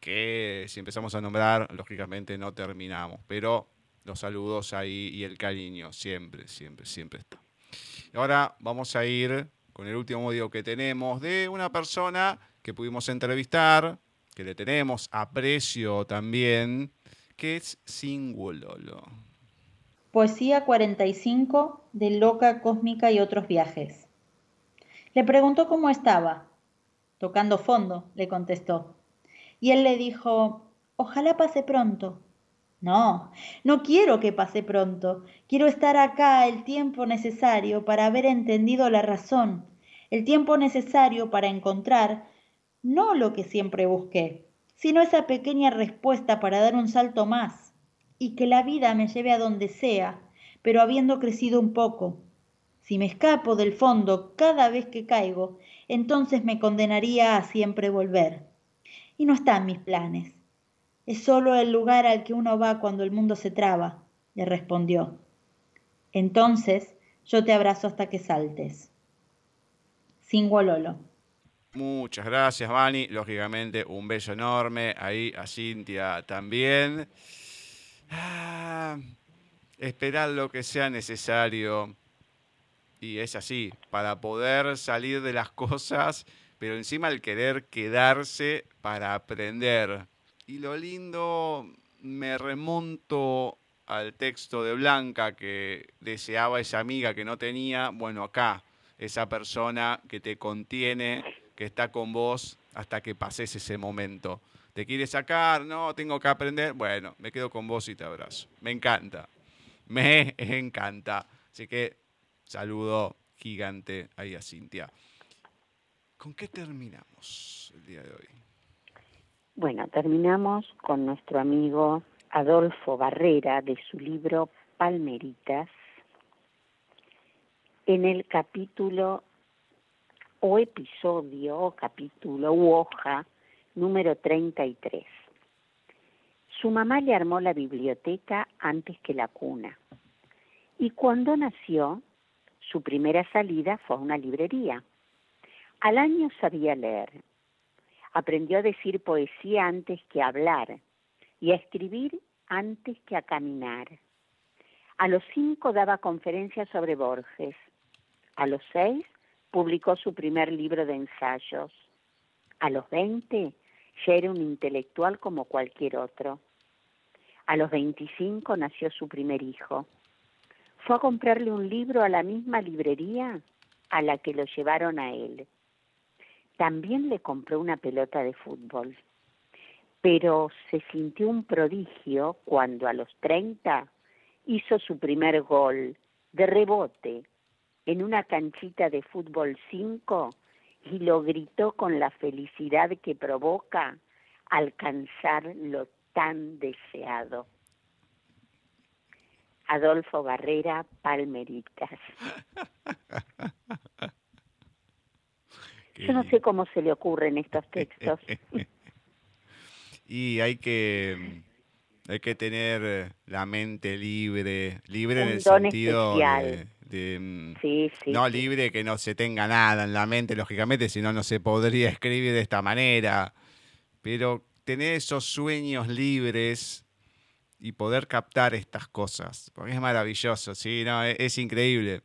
que si empezamos a nombrar, lógicamente no terminamos, pero los saludos ahí y el cariño siempre, siempre, siempre está. ahora vamos a ir con el último audio que tenemos de una persona que pudimos entrevistar, que le tenemos aprecio también, que es Singulolo. Poesía 45 de Loca Cósmica y otros viajes. Le preguntó cómo estaba. Tocando fondo, le contestó. Y él le dijo, ojalá pase pronto. No, no quiero que pase pronto. Quiero estar acá el tiempo necesario para haber entendido la razón, el tiempo necesario para encontrar no lo que siempre busqué, sino esa pequeña respuesta para dar un salto más y que la vida me lleve a donde sea, pero habiendo crecido un poco. Si me escapo del fondo cada vez que caigo, entonces me condenaría a siempre volver y no está en mis planes. Es solo el lugar al que uno va cuando el mundo se traba, le respondió. Entonces yo te abrazo hasta que saltes. Singololo. Muchas gracias, Vani. Lógicamente, un beso enorme ahí a Cintia también. Ah, esperar lo que sea necesario. Y es así, para poder salir de las cosas pero encima el querer quedarse para aprender. Y lo lindo, me remonto al texto de Blanca que deseaba esa amiga que no tenía, bueno, acá, esa persona que te contiene, que está con vos hasta que pases ese momento. ¿Te quieres sacar? No, tengo que aprender. Bueno, me quedo con vos y te abrazo. Me encanta. Me encanta. Así que saludo gigante ahí a Cintia. ¿Con qué terminamos el día de hoy? Bueno, terminamos con nuestro amigo Adolfo Barrera de su libro Palmeritas en el capítulo o episodio o capítulo u hoja número 33. Su mamá le armó la biblioteca antes que la cuna. Y cuando nació, su primera salida fue a una librería. Al año sabía leer. Aprendió a decir poesía antes que hablar y a escribir antes que a caminar. A los cinco daba conferencias sobre Borges. A los seis publicó su primer libro de ensayos. A los veinte ya era un intelectual como cualquier otro. A los 25 nació su primer hijo. Fue a comprarle un libro a la misma librería a la que lo llevaron a él. También le compró una pelota de fútbol. Pero se sintió un prodigio cuando a los 30 hizo su primer gol de rebote en una canchita de fútbol 5 y lo gritó con la felicidad que provoca alcanzar lo tan deseado. Adolfo Barrera Palmeritas. Yo no sé cómo se le ocurren estos textos. y hay que hay que tener la mente libre, libre en el sentido de, de, mm, Sí, sí. no libre que no se tenga nada en la mente, lógicamente, si no, no se podría escribir de esta manera. Pero tener esos sueños libres y poder captar estas cosas, porque es maravilloso, ¿sí? No, es, es increíble.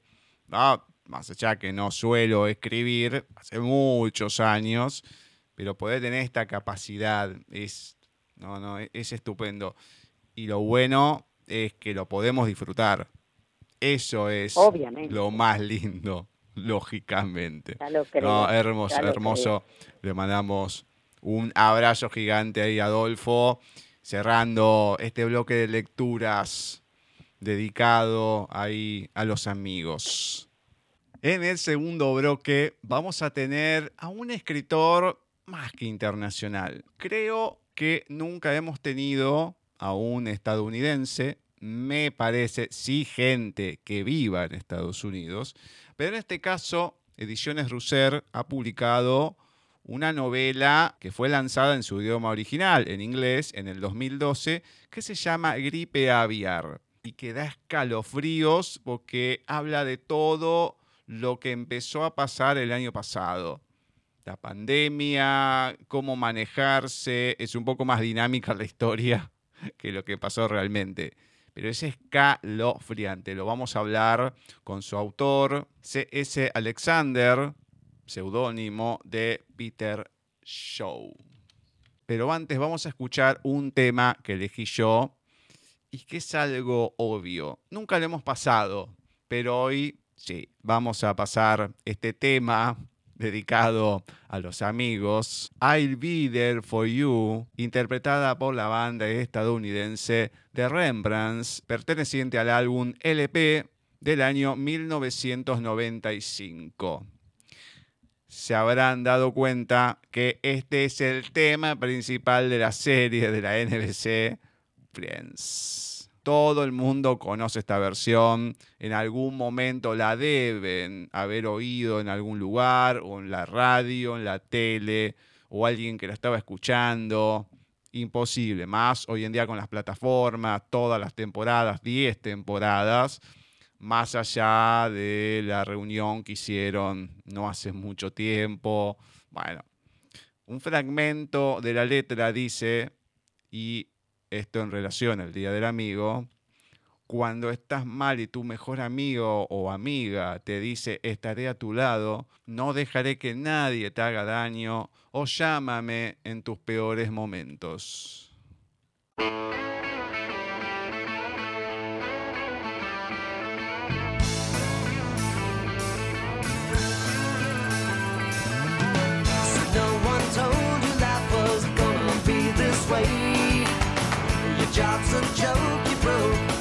No, más allá que no suelo escribir hace muchos años, pero poder tener esta capacidad es, no, no, es, es estupendo. Y lo bueno es que lo podemos disfrutar. Eso es Obviamente. lo más lindo, lógicamente. Ya lo creo, No, hermoso, hermoso. Le mandamos un abrazo gigante ahí Adolfo, cerrando este bloque de lecturas dedicado ahí a los amigos. En el segundo bloque vamos a tener a un escritor más que internacional. Creo que nunca hemos tenido a un estadounidense, me parece, sí gente que viva en Estados Unidos, pero en este caso, Ediciones Russer ha publicado una novela que fue lanzada en su idioma original, en inglés, en el 2012, que se llama Gripe Aviar y que da escalofríos porque habla de todo lo que empezó a pasar el año pasado. La pandemia, cómo manejarse, es un poco más dinámica la historia que lo que pasó realmente. Pero es escalofriante. Lo vamos a hablar con su autor, C.S. Alexander, seudónimo de Peter Shaw. Pero antes vamos a escuchar un tema que elegí yo y que es algo obvio. Nunca lo hemos pasado, pero hoy sí, vamos a pasar este tema dedicado a los amigos, I'll Be There For You, interpretada por la banda estadounidense The Rembrandts, perteneciente al álbum LP del año 1995. Se habrán dado cuenta que este es el tema principal de la serie de la NBC Friends. Todo el mundo conoce esta versión, en algún momento la deben haber oído en algún lugar, o en la radio, en la tele, o alguien que la estaba escuchando. Imposible, más hoy en día con las plataformas, todas las temporadas, 10 temporadas, más allá de la reunión que hicieron no hace mucho tiempo. Bueno, un fragmento de la letra dice, y esto en relación al Día del Amigo, cuando estás mal y tu mejor amigo o amiga te dice estaré a tu lado, no dejaré que nadie te haga daño o llámame en tus peores momentos. job's a joke you broke.